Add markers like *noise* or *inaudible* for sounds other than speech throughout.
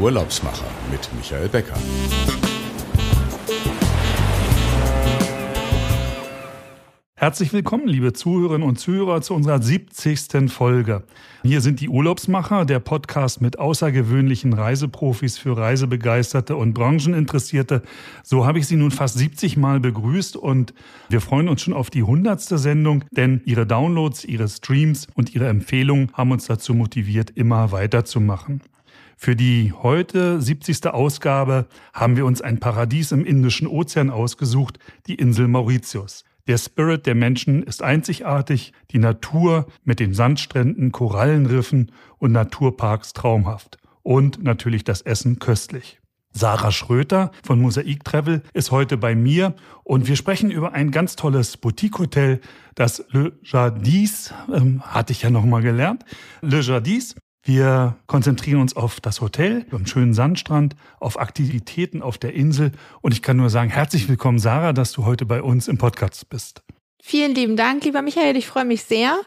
Urlaubsmacher mit Michael Becker. Herzlich willkommen, liebe Zuhörerinnen und Zuhörer, zu unserer 70. Folge. Hier sind die Urlaubsmacher, der Podcast mit außergewöhnlichen Reiseprofis für Reisebegeisterte und Brancheninteressierte. So habe ich Sie nun fast 70 Mal begrüßt und wir freuen uns schon auf die 100. Sendung, denn Ihre Downloads, Ihre Streams und Ihre Empfehlungen haben uns dazu motiviert, immer weiterzumachen. Für die heute 70. Ausgabe haben wir uns ein Paradies im Indischen Ozean ausgesucht, die Insel Mauritius. Der Spirit der Menschen ist einzigartig, die Natur mit den Sandstränden, Korallenriffen und Naturparks traumhaft. Und natürlich das Essen köstlich. Sarah Schröter von Mosaik Travel ist heute bei mir und wir sprechen über ein ganz tolles Boutique-Hotel, das Le Jardis, ähm, hatte ich ja nochmal gelernt. Le Jardis wir konzentrieren uns auf das Hotel, am schönen Sandstrand, auf Aktivitäten auf der Insel. Und ich kann nur sagen, herzlich willkommen, Sarah, dass du heute bei uns im Podcast bist. Vielen lieben Dank, lieber Michael. Ich freue mich sehr.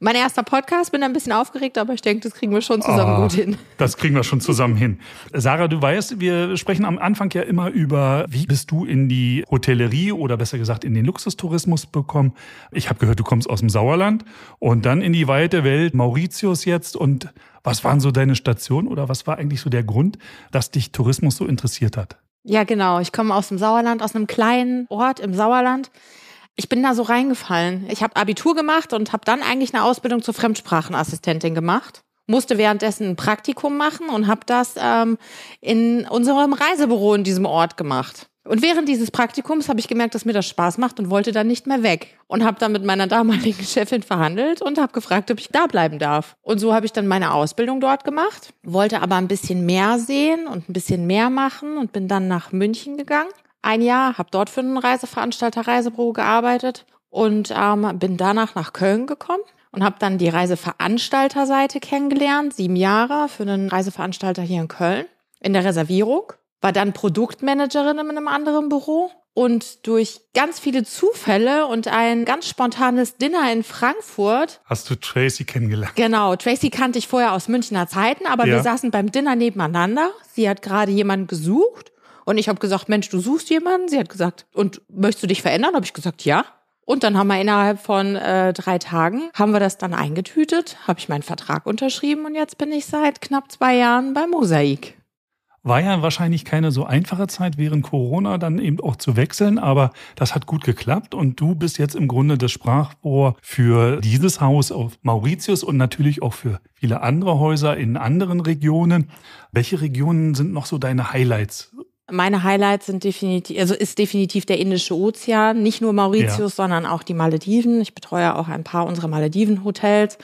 Mein erster Podcast, bin ein bisschen aufgeregt, aber ich denke, das kriegen wir schon zusammen oh, gut hin. Das kriegen wir schon zusammen hin. Sarah, du weißt, wir sprechen am Anfang ja immer über, wie bist du in die Hotellerie oder besser gesagt in den Luxustourismus bekommen. Ich habe gehört, du kommst aus dem Sauerland und dann in die weite Welt, Mauritius jetzt. Und was waren so deine Stationen oder was war eigentlich so der Grund, dass dich Tourismus so interessiert hat? Ja, genau. Ich komme aus dem Sauerland, aus einem kleinen Ort im Sauerland ich bin da so reingefallen. Ich habe Abitur gemacht und habe dann eigentlich eine Ausbildung zur Fremdsprachenassistentin gemacht. Musste währenddessen ein Praktikum machen und habe das ähm, in unserem Reisebüro in diesem Ort gemacht. Und während dieses Praktikums habe ich gemerkt, dass mir das Spaß macht und wollte dann nicht mehr weg. Und habe dann mit meiner damaligen *laughs* Chefin verhandelt und habe gefragt, ob ich da bleiben darf. Und so habe ich dann meine Ausbildung dort gemacht, wollte aber ein bisschen mehr sehen und ein bisschen mehr machen und bin dann nach München gegangen ein Jahr, habe dort für einen Reiseveranstalter Reisebüro gearbeitet und ähm, bin danach nach Köln gekommen und habe dann die Reiseveranstalterseite kennengelernt, sieben Jahre für einen Reiseveranstalter hier in Köln in der Reservierung, war dann Produktmanagerin in einem anderen Büro und durch ganz viele Zufälle und ein ganz spontanes Dinner in Frankfurt. Hast du Tracy kennengelernt? Genau, Tracy kannte ich vorher aus Münchner Zeiten, aber ja. wir saßen beim Dinner nebeneinander. Sie hat gerade jemanden gesucht und ich habe gesagt, Mensch, du suchst jemanden? Sie hat gesagt, und möchtest du dich verändern? Habe ich gesagt, ja. Und dann haben wir innerhalb von äh, drei Tagen, haben wir das dann eingetütet, habe ich meinen Vertrag unterschrieben und jetzt bin ich seit knapp zwei Jahren bei Mosaik. War ja wahrscheinlich keine so einfache Zeit während Corona dann eben auch zu wechseln, aber das hat gut geklappt und du bist jetzt im Grunde das Sprachrohr für dieses Haus auf Mauritius und natürlich auch für viele andere Häuser in anderen Regionen. Welche Regionen sind noch so deine Highlights meine Highlights sind definitiv, also ist definitiv der Indische Ozean, nicht nur Mauritius, ja. sondern auch die Malediven. Ich betreue auch ein paar unserer Malediven-Hotels.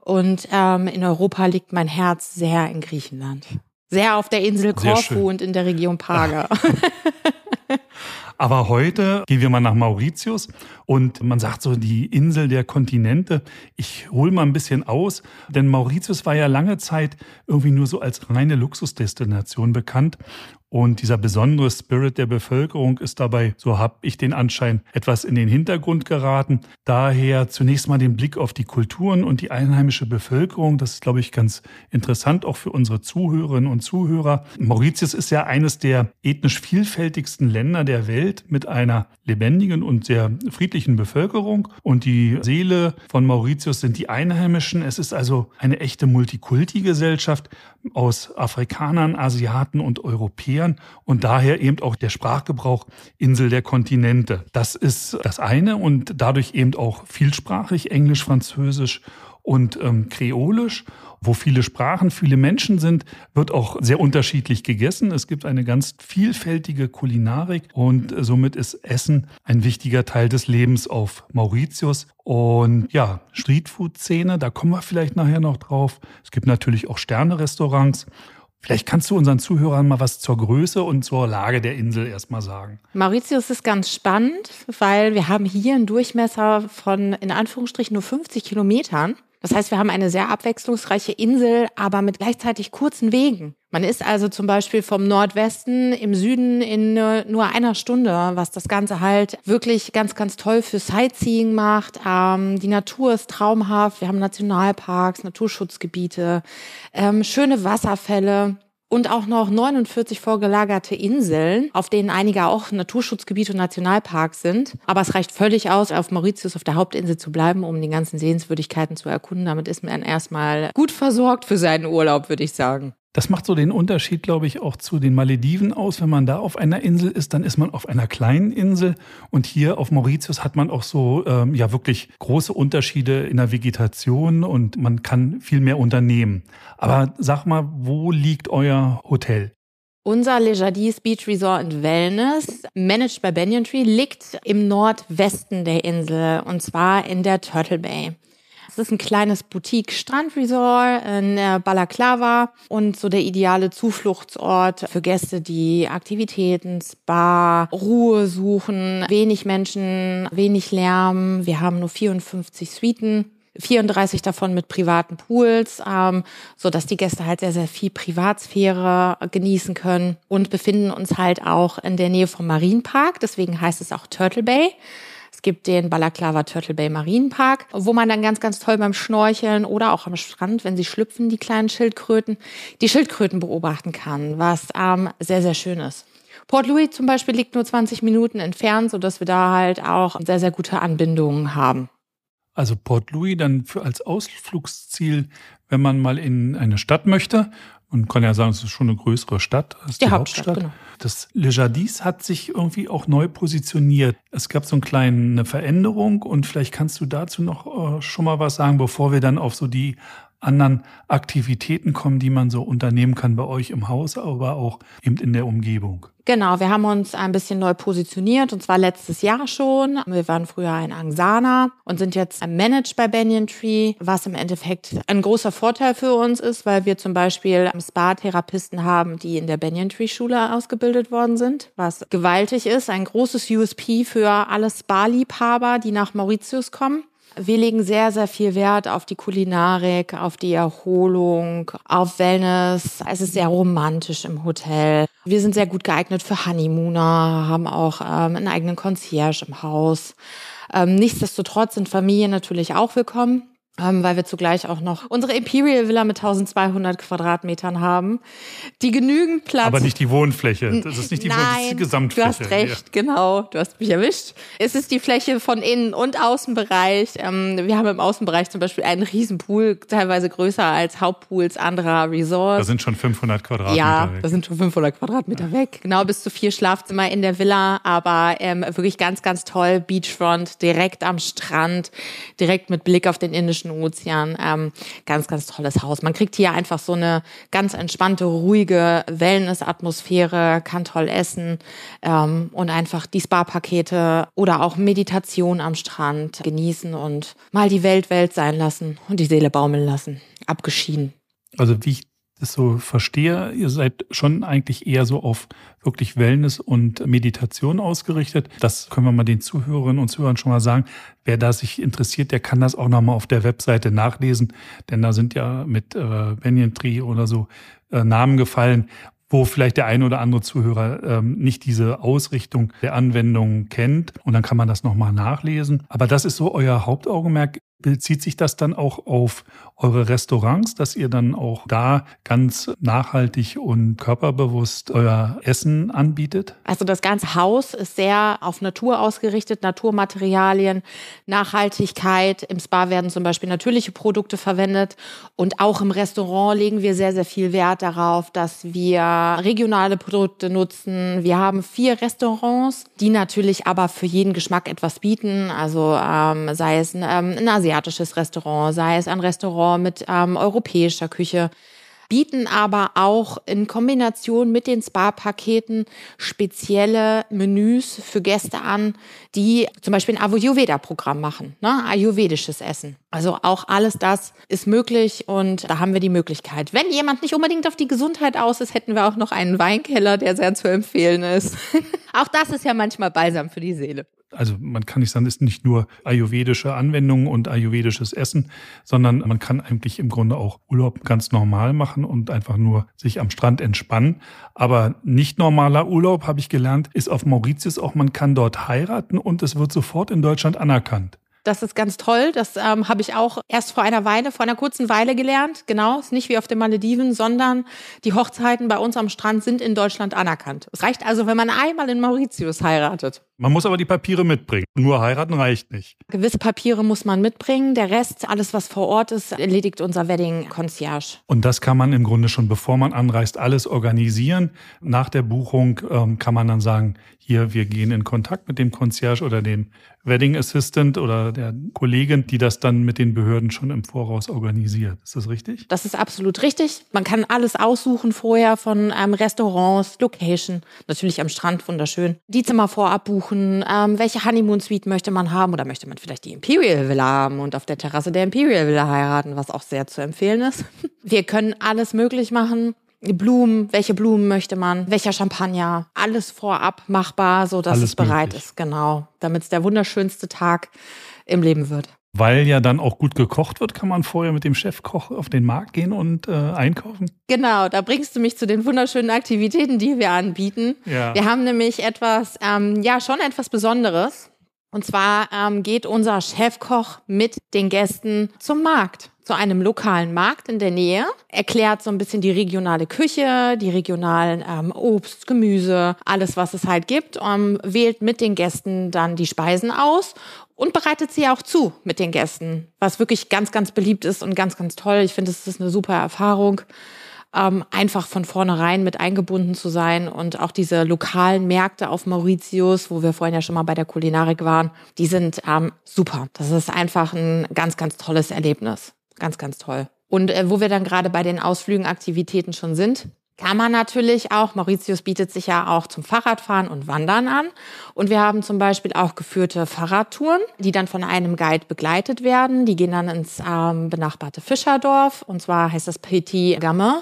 Und ähm, in Europa liegt mein Herz sehr in Griechenland. Sehr auf der Insel Korfu und in der Region Paga. *laughs* Aber heute gehen wir mal nach Mauritius und man sagt so die Insel der Kontinente. Ich hole mal ein bisschen aus, denn Mauritius war ja lange Zeit irgendwie nur so als reine Luxusdestination bekannt. Und dieser besondere Spirit der Bevölkerung ist dabei, so habe ich den Anschein, etwas in den Hintergrund geraten. Daher zunächst mal den Blick auf die Kulturen und die einheimische Bevölkerung. Das ist, glaube ich, ganz interessant auch für unsere Zuhörerinnen und Zuhörer. Mauritius ist ja eines der ethnisch vielfältigsten Länder der Welt mit einer lebendigen und sehr friedlichen Bevölkerung. Und die Seele von Mauritius sind die Einheimischen. Es ist also eine echte Multikulti-Gesellschaft aus Afrikanern, Asiaten und Europäern erklären und daher eben auch der Sprachgebrauch Insel der Kontinente. Das ist das eine und dadurch eben auch vielsprachig, Englisch, Französisch und ähm, Kreolisch. Wo viele Sprachen, viele Menschen sind, wird auch sehr unterschiedlich gegessen. Es gibt eine ganz vielfältige Kulinarik und somit ist Essen ein wichtiger Teil des Lebens auf Mauritius. Und ja, Streetfood-Szene, da kommen wir vielleicht nachher noch drauf. Es gibt natürlich auch Sterne-Restaurants Vielleicht kannst du unseren Zuhörern mal was zur Größe und zur Lage der Insel erstmal sagen. Mauritius ist ganz spannend, weil wir haben hier einen Durchmesser von in Anführungsstrichen nur 50 Kilometern. Das heißt, wir haben eine sehr abwechslungsreiche Insel, aber mit gleichzeitig kurzen Wegen. Man ist also zum Beispiel vom Nordwesten im Süden in nur einer Stunde, was das Ganze halt wirklich ganz, ganz toll für Sightseeing macht. Ähm, die Natur ist traumhaft. Wir haben Nationalparks, Naturschutzgebiete, ähm, schöne Wasserfälle. und auch noch 49 vorgelagerte Inseln, auf denen einige auch Naturschutzgebiete und Nationalparks sind. Aber es reicht völlig aus, auf Mauritius auf der Hauptinsel zu bleiben, um die ganzen Sehenswürdigkeiten zu erkunden. Damit ist man erstmal gut versorgt für seinen Urlaub, würde ich sagen. Das macht so den Unterschied, glaube ich, auch zu den Malediven aus. Wenn man da auf einer Insel ist, dann ist man auf einer kleinen Insel. Und hier auf Mauritius hat man auch so ähm, ja wirklich große Unterschiede in der Vegetation und man kann viel mehr unternehmen. Aber sag mal, wo liegt euer Hotel? Unser Le Jardis Beach Resort and Wellness, managed by Banyan Tree, liegt im Nordwesten der Insel und zwar in der Turtle Bay. Es ist ein kleines Boutique-Strandresort in Balaklava und so der ideale Zufluchtsort für Gäste, die Aktivitäten, Spa, Ruhe suchen, wenig Menschen, wenig Lärm. Wir haben nur 54 Suiten. 34 davon mit privaten Pools, ähm, so dass die Gäste halt sehr, sehr viel Privatsphäre genießen können und befinden uns halt auch in der Nähe vom Marienpark. Deswegen heißt es auch Turtle Bay gibt den Balaklava Turtle Bay Marienpark, wo man dann ganz, ganz toll beim Schnorcheln oder auch am Strand, wenn sie schlüpfen, die kleinen Schildkröten, die Schildkröten beobachten kann, was ähm, sehr, sehr schön ist. Port Louis zum Beispiel liegt nur 20 Minuten entfernt, sodass wir da halt auch sehr, sehr gute Anbindungen haben. Also Port Louis dann für als Ausflugsziel, wenn man mal in eine Stadt möchte man kann ja sagen, es ist schon eine größere Stadt als die, die Hauptstadt. Hauptstadt. Genau. Das Le Jardis hat sich irgendwie auch neu positioniert. Es gab so eine kleine Veränderung und vielleicht kannst du dazu noch äh, schon mal was sagen, bevor wir dann auf so die anderen Aktivitäten kommen, die man so unternehmen kann bei euch im Haus, aber auch eben in der Umgebung. Genau, wir haben uns ein bisschen neu positioniert und zwar letztes Jahr schon. Wir waren früher ein Angsana und sind jetzt managed bei Banyan Tree, was im Endeffekt ein großer Vorteil für uns ist, weil wir zum Beispiel Spa-Therapisten haben, die in der Banyan Tree Schule ausgebildet worden sind, was gewaltig ist. Ein großes USP für alle Spa-Liebhaber, die nach Mauritius kommen. Wir legen sehr, sehr viel Wert auf die Kulinarik, auf die Erholung, auf Wellness. Es ist sehr romantisch im Hotel. Wir sind sehr gut geeignet für Honeymooner, haben auch ähm, einen eigenen Concierge im Haus. Ähm, nichtsdestotrotz sind Familien natürlich auch willkommen ähm, weil wir zugleich auch noch unsere Imperial Villa mit 1200 Quadratmetern haben, die genügend Platz. Aber nicht die Wohnfläche. Das ist nicht die, Nein, das ist die Gesamtfläche. Du hast recht, ja. genau. Du hast mich erwischt. Es ist die Fläche von Innen- und Außenbereich. Ähm, wir haben im Außenbereich zum Beispiel einen Riesenpool, teilweise größer als Hauptpools anderer Resorts. Da sind schon 500 Quadratmeter ja, weg. da sind schon 500 Quadratmeter weg. Genau, bis zu vier Schlafzimmer in der Villa, aber ähm, wirklich ganz, ganz toll. Beachfront, direkt am Strand, direkt mit Blick auf den indischen Indischen Ozean. Ähm, ganz, ganz tolles Haus. Man kriegt hier einfach so eine ganz entspannte, ruhige Wellness-Atmosphäre, kann toll essen ähm, und einfach die Spa-Pakete oder auch Meditation am Strand genießen und mal die Welt Welt sein lassen und die Seele baumeln lassen. Abgeschieden. Also wie ich das so verstehe, ihr seid schon eigentlich eher so auf wirklich Wellness und Meditation ausgerichtet. Das können wir mal den Zuhörerinnen und Zuhörern schon mal sagen. Wer da sich interessiert, der kann das auch nochmal auf der Webseite nachlesen, denn da sind ja mit äh, Banyan Tree oder so äh, Namen gefallen, wo vielleicht der eine oder andere Zuhörer ähm, nicht diese Ausrichtung der Anwendung kennt. Und dann kann man das nochmal nachlesen. Aber das ist so euer Hauptaugenmerk Bezieht sich das dann auch auf eure Restaurants, dass ihr dann auch da ganz nachhaltig und körperbewusst euer Essen anbietet? Also das ganze Haus ist sehr auf Natur ausgerichtet, Naturmaterialien, Nachhaltigkeit. Im Spa werden zum Beispiel natürliche Produkte verwendet und auch im Restaurant legen wir sehr, sehr viel Wert darauf, dass wir regionale Produkte nutzen. Wir haben vier Restaurants, die natürlich aber für jeden Geschmack etwas bieten. Also ähm, sei es ähm, ein Asiat asiatisches Restaurant, sei es ein Restaurant mit ähm, europäischer Küche, bieten aber auch in Kombination mit den Spa-Paketen spezielle Menüs für Gäste an, die zum Beispiel ein Ayurveda-Programm machen, ne? ayurvedisches Essen. Also auch alles das ist möglich und da haben wir die Möglichkeit. Wenn jemand nicht unbedingt auf die Gesundheit aus ist, hätten wir auch noch einen Weinkeller, der sehr zu empfehlen ist. *laughs* auch das ist ja manchmal balsam für die Seele also man kann nicht sagen, es ist nicht nur ayurvedische Anwendungen und ayurvedisches Essen, sondern man kann eigentlich im Grunde auch Urlaub ganz normal machen und einfach nur sich am Strand entspannen. Aber nicht normaler Urlaub, habe ich gelernt, ist auf Mauritius auch, man kann dort heiraten und es wird sofort in Deutschland anerkannt. Das ist ganz toll. Das ähm, habe ich auch erst vor einer Weile, vor einer kurzen Weile gelernt. Genau, ist nicht wie auf den Malediven, sondern die Hochzeiten bei uns am Strand sind in Deutschland anerkannt. Es reicht also, wenn man einmal in Mauritius heiratet. Man muss aber die Papiere mitbringen. Nur heiraten reicht nicht. Gewisse Papiere muss man mitbringen. Der Rest, alles was vor Ort ist, erledigt unser Wedding Concierge. Und das kann man im Grunde schon, bevor man anreist, alles organisieren. Nach der Buchung ähm, kann man dann sagen, hier, wir gehen in Kontakt mit dem Concierge oder dem Wedding Assistant oder der Kollegin, die das dann mit den Behörden schon im Voraus organisiert. Ist das richtig? Das ist absolut richtig. Man kann alles aussuchen vorher von ähm, Restaurants, Location, natürlich am Strand wunderschön. Die Zimmer vorab buchen, ähm, welche Honeymoon Suite möchte man haben oder möchte man vielleicht die Imperial Villa haben und auf der Terrasse der Imperial Villa heiraten, was auch sehr zu empfehlen ist. *laughs* Wir können alles möglich machen. Blumen, welche Blumen möchte man, welcher Champagner, alles vorab machbar, so dass es bereit möglich. ist, genau, damit es der wunderschönste Tag im Leben wird. Weil ja dann auch gut gekocht wird, kann man vorher mit dem Chefkoch auf den Markt gehen und äh, einkaufen. Genau, da bringst du mich zu den wunderschönen Aktivitäten, die wir anbieten. Ja. Wir haben nämlich etwas, ähm, ja, schon etwas Besonderes. Und zwar ähm, geht unser Chefkoch mit den Gästen zum Markt, zu einem lokalen Markt in der Nähe, erklärt so ein bisschen die regionale Küche, die regionalen ähm, Obst, Gemüse, alles, was es halt gibt, ähm, wählt mit den Gästen dann die Speisen aus und bereitet sie auch zu mit den Gästen, was wirklich ganz, ganz beliebt ist und ganz, ganz toll. Ich finde, es ist eine super Erfahrung ähm, einfach von vornherein mit eingebunden zu sein und auch diese lokalen Märkte auf Mauritius, wo wir vorhin ja schon mal bei der Kulinarik waren, die sind ähm, super. Das ist einfach ein ganz, ganz tolles Erlebnis. Ganz, ganz toll. Und äh, wo wir dann gerade bei den Ausflügen, Aktivitäten schon sind, kann man natürlich auch, Mauritius bietet sich ja auch zum Fahrradfahren und Wandern an. Und wir haben zum Beispiel auch geführte Fahrradtouren, die dann von einem Guide begleitet werden. Die gehen dann ins ähm, benachbarte Fischerdorf. Und zwar heißt das Petit Gamin.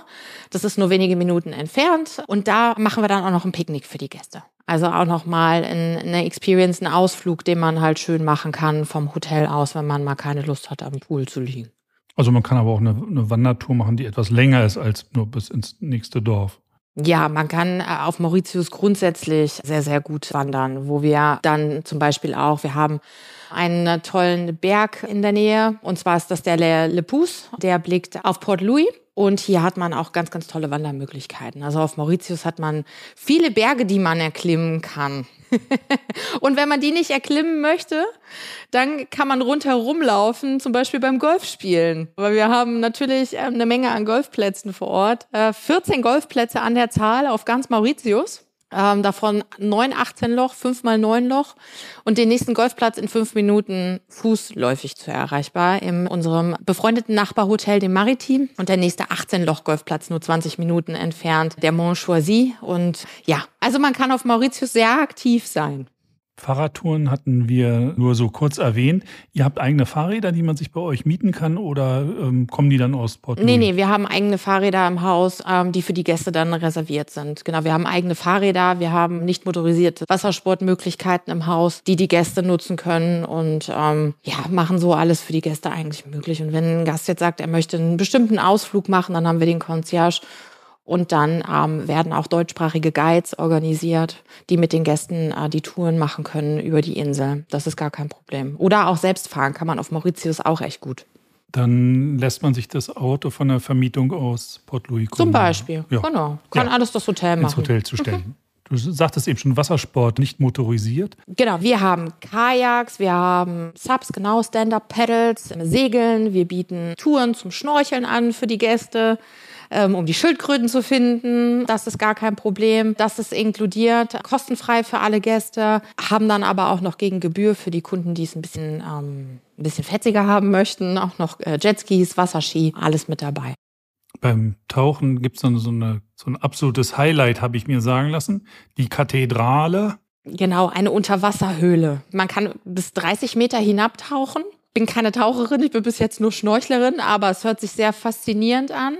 Das ist nur wenige Minuten entfernt. Und da machen wir dann auch noch ein Picknick für die Gäste. Also auch nochmal eine Experience, einen Ausflug, den man halt schön machen kann vom Hotel aus, wenn man mal keine Lust hat, am Pool zu liegen. Also man kann aber auch eine, eine Wandertour machen, die etwas länger ist als nur bis ins nächste Dorf. Ja, man kann äh, auf Mauritius grundsätzlich sehr, sehr gut wandern, wo wir dann zum Beispiel auch, wir haben einen tollen Berg in der Nähe, und zwar ist das der Le, Le Pouce, der blickt auf Port Louis. Und hier hat man auch ganz, ganz tolle Wandermöglichkeiten. Also auf Mauritius hat man viele Berge, die man erklimmen kann. *laughs* und wenn man die nicht erklimmen möchte, dann kann man rundherum laufen, zum Beispiel beim Golfspielen. Weil wir haben natürlich ähm, eine Menge an Golfplätzen vor Ort. Äh, 14 Golfplätze an der Zahl auf ganz Mauritius. Ähm, davon 9 18 Loch, 5 mal 9 Loch und den nächsten Golfplatz in fünf Minuten fußläufig zu erreichbar in unserem befreundeten Nachbarhotel, dem Maritim und der nächste 18 Loch Golfplatz nur 20 Minuten entfernt, der Mont Choisy und ja, also man kann auf Mauritius sehr aktiv sein. Fahrradtouren hatten wir nur so kurz erwähnt. Ihr habt eigene Fahrräder, die man sich bei euch mieten kann oder ähm, kommen die dann aus Port Nee, nee, wir haben eigene Fahrräder im Haus, ähm, die für die Gäste dann reserviert sind. Genau, wir haben eigene Fahrräder, wir haben nicht motorisierte Wassersportmöglichkeiten im Haus, die die Gäste nutzen können und ähm, ja, machen so alles für die Gäste eigentlich möglich. Und wenn ein Gast jetzt sagt, er möchte einen bestimmten Ausflug machen, dann haben wir den Concierge und dann ähm, werden auch deutschsprachige Guides organisiert, die mit den Gästen äh, die Touren machen können über die Insel. Das ist gar kein Problem. Oder auch selbst fahren kann man auf Mauritius auch echt gut. Dann lässt man sich das Auto von der Vermietung aus Port Louis kommen. Zum Beispiel. Ja. Genau. Kann Ja. alles das Hotel machen. ins Hotel zu stellen. Du sagtest eben schon Wassersport, nicht motorisiert. Genau, wir haben Kajaks, wir haben Subs, genau, Stand-Up-Pedals, Segeln, wir bieten Touren zum Schnorcheln an für die Gäste, ähm, um die Schildkröten zu finden. Das ist gar kein Problem. Das ist inkludiert, kostenfrei für alle Gäste, haben dann aber auch noch gegen Gebühr für die Kunden, die es ein bisschen, ähm, ein bisschen fetziger haben möchten, auch noch äh, Jetskis, Wasserski, alles mit dabei. Beim Tauchen gibt es dann so, eine, so ein absolutes Highlight, habe ich mir sagen lassen. Die Kathedrale. Genau, eine Unterwasserhöhle. Man kann bis 30 Meter hinabtauchen. Bin keine Taucherin, ich bin bis jetzt nur Schnorchlerin, aber es hört sich sehr faszinierend an.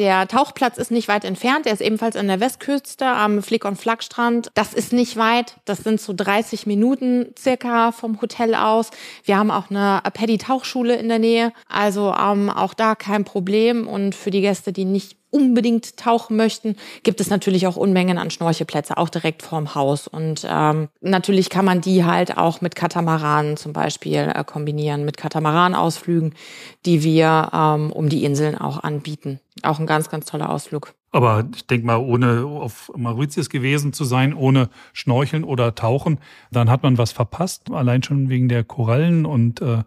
Der Tauchplatz ist nicht weit entfernt. Der ist ebenfalls an der Westküste am Flick- und Flagstrand. Das ist nicht weit. Das sind so 30 Minuten circa vom Hotel aus. Wir haben auch eine Paddy-Tauchschule in der Nähe. Also ähm, auch da kein Problem. Und für die Gäste, die nicht unbedingt tauchen möchten, gibt es natürlich auch Unmengen an Schnorchelplätze, auch direkt vorm Haus. Und ähm, natürlich kann man die halt auch mit Katamaranen zum Beispiel äh, kombinieren, mit Katamaranausflügen, die wir ähm, um die Inseln auch anbieten. Auch ein ganz, ganz toller Ausflug. Aber ich denke mal, ohne auf Mauritius gewesen zu sein, ohne Schnorcheln oder Tauchen, dann hat man was verpasst. Allein schon wegen der Korallen und äh,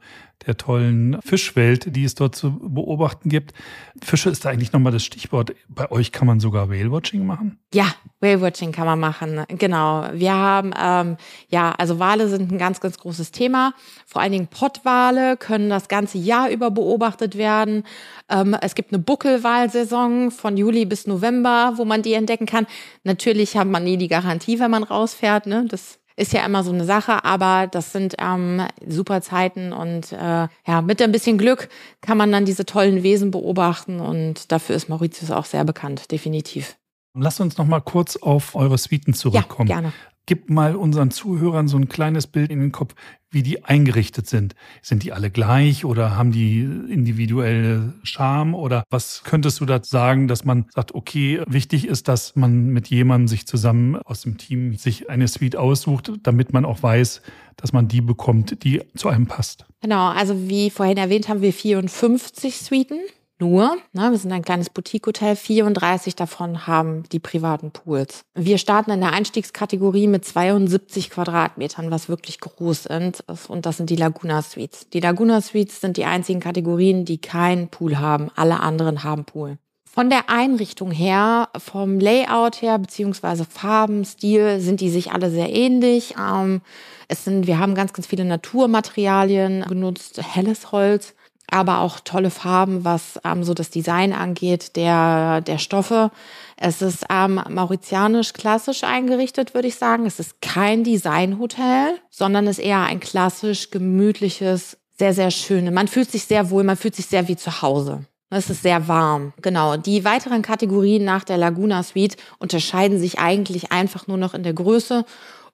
der tollen Fischwelt, die es dort zu beobachten gibt. Fische ist da eigentlich nochmal das Stichwort. Bei euch kann man sogar Whale-Watching machen? Ja, Whale-Watching kann man machen. Genau. Wir haben, ähm, ja, also Wale sind ein ganz, ganz großes Thema. Vor allen Dingen Pottwale können das ganze Jahr über beobachtet werden. Ähm, es gibt eine Buckelwalsaison von Juli bis November, wo man die entdecken kann. Natürlich hat man nie die Garantie, wenn man rausfährt. Ne? Das ist ja immer so eine Sache, aber das sind ähm, super Zeiten und äh, ja, mit ein bisschen Glück kann man dann diese tollen Wesen beobachten und dafür ist Mauritius auch sehr bekannt, definitiv. Lass uns noch mal kurz auf eure Suiten zurückkommen. Ja, gerne. Gib mal unseren Zuhörern so ein kleines Bild in den Kopf, wie die eingerichtet sind. Sind die alle gleich oder haben die individuelle Charme oder was könntest du da sagen, dass man sagt, okay, wichtig ist, dass man mit jemandem sich zusammen aus dem Team sich eine Suite aussucht, damit man auch weiß, dass man die bekommt, die zu einem passt. Genau, also wie vorhin erwähnt, haben wir 54 Suiten nur. Ne, wir sind ein kleines Boutique-Hotel. 34 davon haben die privaten Pools. Wir starten in der Einstiegskategorie mit 72 Quadratmetern, was wirklich groß ist. Und das sind die Laguna Suites. Die Laguna Suites sind die einzigen Kategorien, die keinen Pool haben. Alle anderen haben Pool. Von der Einrichtung her, vom Layout her, beziehungsweise Farben, Stil, sind die sich alle sehr ähnlich. Ähm, es sind, wir haben ganz, ganz viele Naturmaterialien genutzt, helles Holz aber auch tolle Farben, was ähm, so das Design angeht, der, der Stoffe. Es ist ähm, mauritianisch klassisch eingerichtet, würde ich sagen. Es ist kein Designhotel, sondern ist eher ein klassisch gemütliches, sehr, sehr schönes. Man fühlt sich sehr wohl, man fühlt sich sehr wie zu Hause. Es ist sehr warm. Genau. Die weiteren Kategorien nach der Laguna Suite unterscheiden sich eigentlich einfach nur noch in der Größe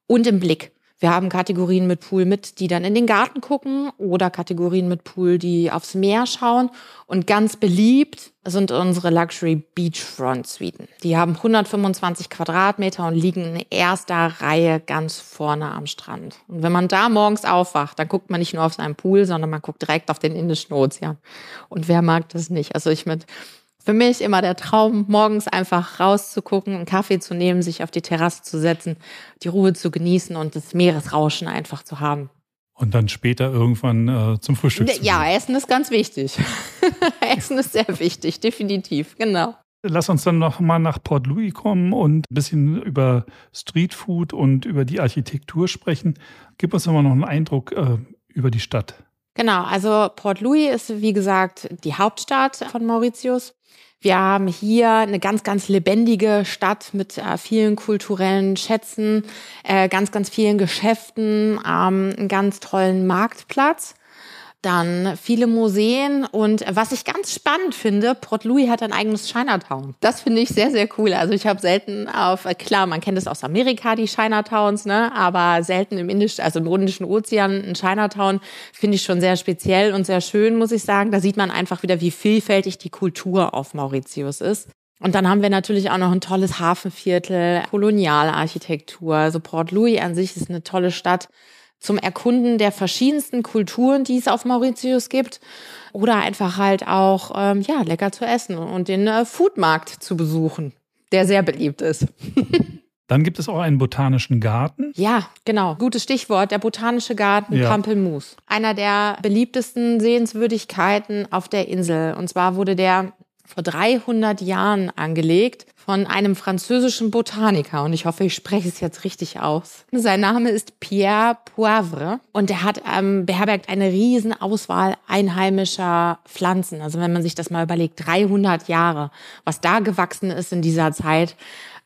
und im Blick. Wir haben Kategorien mit Pool mit, die dann in den Garten gucken oder Kategorien mit Pool, die aufs Meer schauen. Und ganz beliebt sind unsere Luxury Beachfront Suiten. Die haben 125 Quadratmeter und liegen in erster Reihe ganz vorne am Strand. Und wenn man da morgens aufwacht, dann guckt man nicht nur auf seinen Pool, sondern man guckt direkt auf den Indischen Ozean. Und wer mag das nicht? Also ich mit für mich immer der Traum, morgens einfach rauszugucken, einen Kaffee zu nehmen, sich auf die Terrasse zu setzen, die Ruhe zu genießen und das Meeresrauschen einfach zu haben. Und dann später irgendwann äh, zum Frühstück zu Ja, Essen ist ganz wichtig. *laughs* Essen ist sehr wichtig, definitiv, genau. Lass uns dann noch mal nach Port Louis kommen und ein bisschen über Streetfood und über die Architektur sprechen. Gib uns aber noch einen Eindruck äh, über die Stadt. Genau, also Port Louis ist wie gesagt die Hauptstadt von Mauritius. Wir haben hier eine ganz, ganz lebendige Stadt mit äh, vielen kulturellen Schätzen, äh, ganz, ganz vielen Geschäften, ähm, einen ganz tollen Marktplatz. Dann viele Museen und was ich ganz spannend finde, Port Louis hat ein eigenes Chinatown. Das finde ich sehr, sehr cool. Also ich habe selten auf, klar, man kennt es aus Amerika, die Chinatowns, ne, aber selten im Indischen, also im Indischen Ozean ein Chinatown finde ich schon sehr speziell und sehr schön, muss ich sagen. Da sieht man einfach wieder, wie vielfältig die Kultur auf Mauritius ist. Und dann haben wir natürlich auch noch ein tolles Hafenviertel, Kolonialarchitektur. Also Port Louis an sich ist eine tolle Stadt zum Erkunden der verschiedensten Kulturen, die es auf Mauritius gibt. Oder einfach halt auch, ähm, ja, lecker zu essen und den äh, Foodmarkt zu besuchen, der sehr beliebt ist. *laughs* Dann gibt es auch einen botanischen Garten. Ja, genau. Gutes Stichwort. Der botanische Garten ja. Pampelmus. Einer der beliebtesten Sehenswürdigkeiten auf der Insel. Und zwar wurde der vor 300 Jahren angelegt von einem französischen Botaniker und ich hoffe, ich spreche es jetzt richtig aus. Sein Name ist Pierre Poivre und er hat ähm, beherbergt eine riesen Auswahl einheimischer Pflanzen. Also wenn man sich das mal überlegt, 300 Jahre, was da gewachsen ist in dieser Zeit,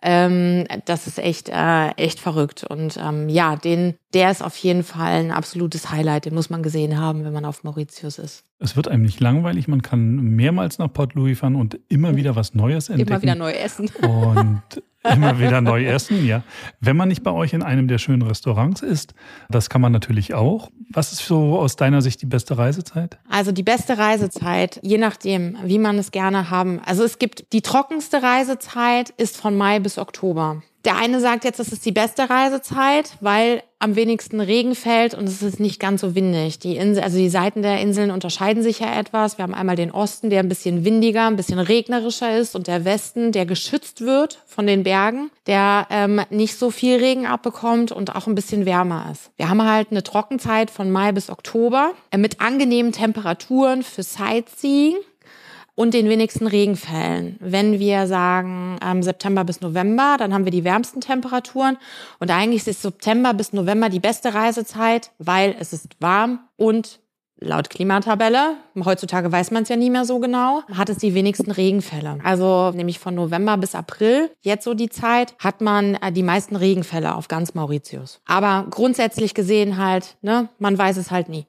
ähm, das ist echt, äh, echt verrückt. Und ähm, ja, den, der ist auf jeden Fall ein absolutes Highlight. Den muss man gesehen haben, wenn man auf Mauritius ist. Es wird einem nicht langweilig. Man kann mehrmals nach Port Louis fahren und immer wieder was Neues entdecken. Immer wieder neu essen. und *laughs* Immer wieder neu essen, ja. Wenn man nicht bei euch in einem der schönen Restaurants ist, das kann man natürlich auch. Was ist so aus deiner Sicht die beste Reisezeit? Also die beste Reisezeit, je nachdem, wie man es gerne haben. Also es gibt die trockenste Reisezeit ist von Mai bis Oktober. Der eine sagt jetzt, das ist die beste Reisezeit, weil am wenigsten Regen fällt und es ist nicht ganz so windig. Die Insel, also die Seiten der Inseln unterscheiden sich ja etwas. Wir haben einmal den Osten, der ein bisschen windiger, ein bisschen regnerischer ist und der Westen, der geschützt wird von den Bergen, der ähm, nicht so viel Regen abbekommt und auch ein bisschen wärmer ist. Wir haben halt eine Trockenzeit von Mai bis Oktober äh, mit angenehmen Temperaturen für Sightseeing und den wenigsten Regenfällen. Wenn wir sagen ähm, September bis November, dann haben wir die wärmsten Temperaturen und eigentlich ist September bis November die beste Reisezeit, weil es ist warm und laut Klimatabelle, heutzutage weiß man es ja nie mehr so genau, hat es die wenigsten Regenfälle. Also nämlich von November bis April, jetzt so die Zeit, hat man äh, die meisten Regenfälle auf ganz Mauritius. Aber grundsätzlich gesehen halt, ne, man weiß es halt nie.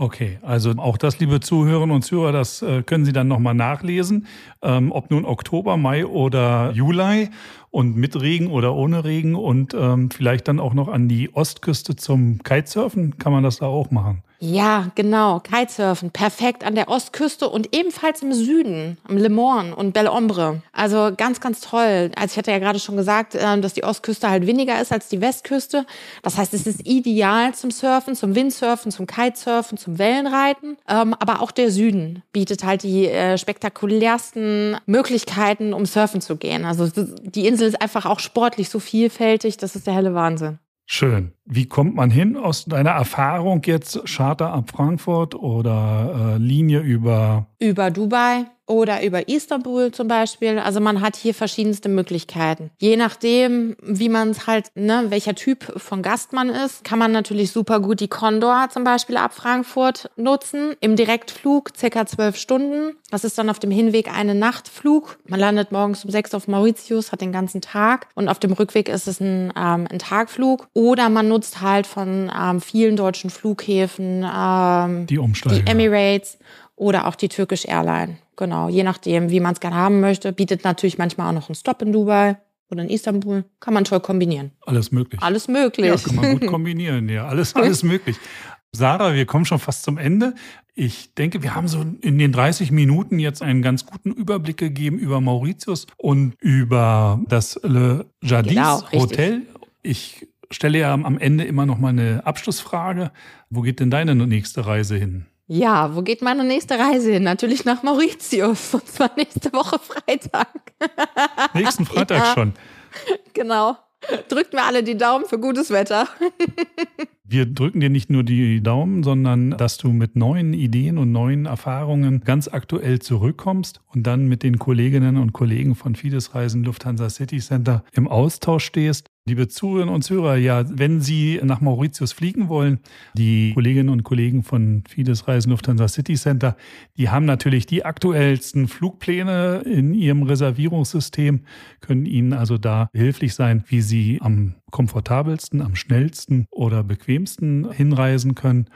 Okay, also auch das, liebe Zuhörerinnen und Zuhörer, das äh, können Sie dann nochmal nachlesen, ähm, ob nun Oktober, Mai oder Juli und mit Regen oder ohne Regen und ähm, vielleicht dann auch noch an die Ostküste zum Kitesurfen, kann man das da auch machen. Ja, genau. Kitesurfen. Perfekt an der Ostküste und ebenfalls im Süden, am Le Morne und Belle Ombre. Also ganz, ganz toll. Also ich hatte ja gerade schon gesagt, äh, dass die Ostküste halt weniger ist als die Westküste. Das heißt, es ist ideal zum Surfen, zum Windsurfen, zum Kitesurfen, zum Wellenreiten. Ähm, aber auch der Süden bietet halt die äh, spektakulärsten Möglichkeiten, um surfen zu gehen. Also die Insel ist einfach auch sportlich so vielfältig. Das ist der helle Wahnsinn. Schön. Wie kommt man hin aus deiner Erfahrung jetzt Charter ab Frankfurt oder äh, Linie über? Über Dubai oder über Istanbul zum Beispiel. Also man hat hier verschiedenste Möglichkeiten. Je nachdem, wie man es halt, ne, welcher Typ von Gast man ist, kann man natürlich super gut die Condor zum Beispiel ab Frankfurt nutzen. Im Direktflug circa zwölf Stunden. Das ist dann auf dem Hinweg eine Nachtflug. Man landet morgens um sechs auf Mauritius, hat den ganzen Tag. Und auf dem Rückweg ist es ein, ähm, ein Tagflug. Oder man nutzt halt von ähm, vielen deutschen Flughäfen ähm, die. Die Emirates oder auch die Turkish Airline. Genau, je nachdem, wie man es gerne haben möchte. Bietet natürlich manchmal auch noch einen Stop in Dubai oder in Istanbul. Kann man toll kombinieren. Alles möglich. Alles möglich. Ja, kann man gut kombinieren. Ja, alles, *laughs* alles möglich. Sarah, wir kommen schon fast zum Ende. Ich denke, wir haben so in den 30 Minuten jetzt einen ganz guten Überblick gegeben über Mauritius und über das Le Jardis genau, Hotel. Ich stelle ja am Ende immer noch mal eine Abschlussfrage. Wo geht denn deine nächste Reise hin? Ja, wo geht meine nächste Reise hin? Natürlich nach Mauritius. *laughs* Und zwar nächste Woche Freitag. *laughs* Nächsten Freitag ja, schon. Genau. Drückt mir alle die Daumen für gutes Wetter. *laughs* Wir drücken dir nicht nur die Daumen, sondern dass du mit neuen Ideen und neuen Erfahrungen ganz aktuell zurückkommst und dann mit den Kolleginnen und Kollegen von Fides Reisen Lufthansa City Center im Austausch stehst. Liebe Zuhörerinnen und Zuhörer, ja, wenn Sie nach Mauritius fliegen wollen, die Kolleginnen und Kollegen von Fides Reisen Lufthansa City Center, die haben natürlich die aktuellsten Flugpläne in ihrem Reservierungssystem, können Ihnen also da behilflich sein, wie Sie am komfortabelsten, am schnellsten oder bequemsten hinreisen können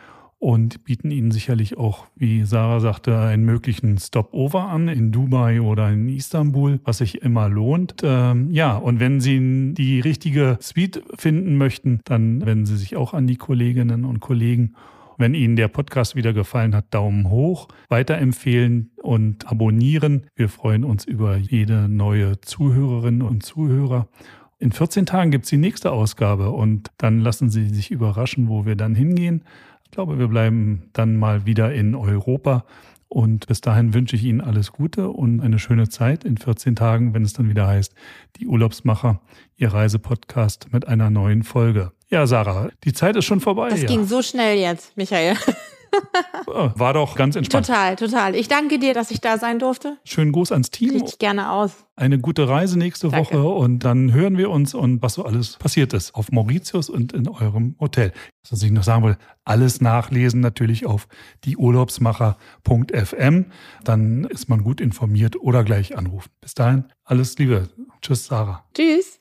und bieten Ihnen sicherlich auch, wie Sarah sagte, einen möglichen Stopover an in Dubai oder in Istanbul, was sich immer lohnt. Ähm, ja, und wenn Sie die richtige Suite finden möchten, dann wenden Sie sich auch an die Kolleginnen und Kollegen. Wenn Ihnen der Podcast wieder gefallen hat, Daumen hoch, weiterempfehlen und abonnieren. Wir freuen uns über jede neue Zuhörerin und Zuhörer. In 14 Tagen gibt es die nächste Ausgabe und dann lassen Sie sich überraschen, wo wir dann hingehen. Ich glaube, wir bleiben dann mal wieder in Europa. Und bis dahin wünsche ich Ihnen alles Gute und eine schöne Zeit in 14 Tagen, wenn es dann wieder heißt, die Urlaubsmacher, Ihr Reisepodcast mit einer neuen Folge. Ja, Sarah, die Zeit ist schon vorbei. Das ja. ging so schnell jetzt, Michael. *laughs* War doch ganz entspannt. Total, total. Ich danke dir, dass ich da sein durfte. Schönen Gruß ans Team. Richtig gerne aus. Eine gute Reise nächste danke. Woche und dann hören wir uns und was so alles passiert ist auf Mauritius und in eurem Hotel. Was ich noch sagen will, alles nachlesen natürlich auf dieurlaubsmacher.fm. Dann ist man gut informiert oder gleich anrufen. Bis dahin, alles Liebe. Tschüss, Sarah. Tschüss.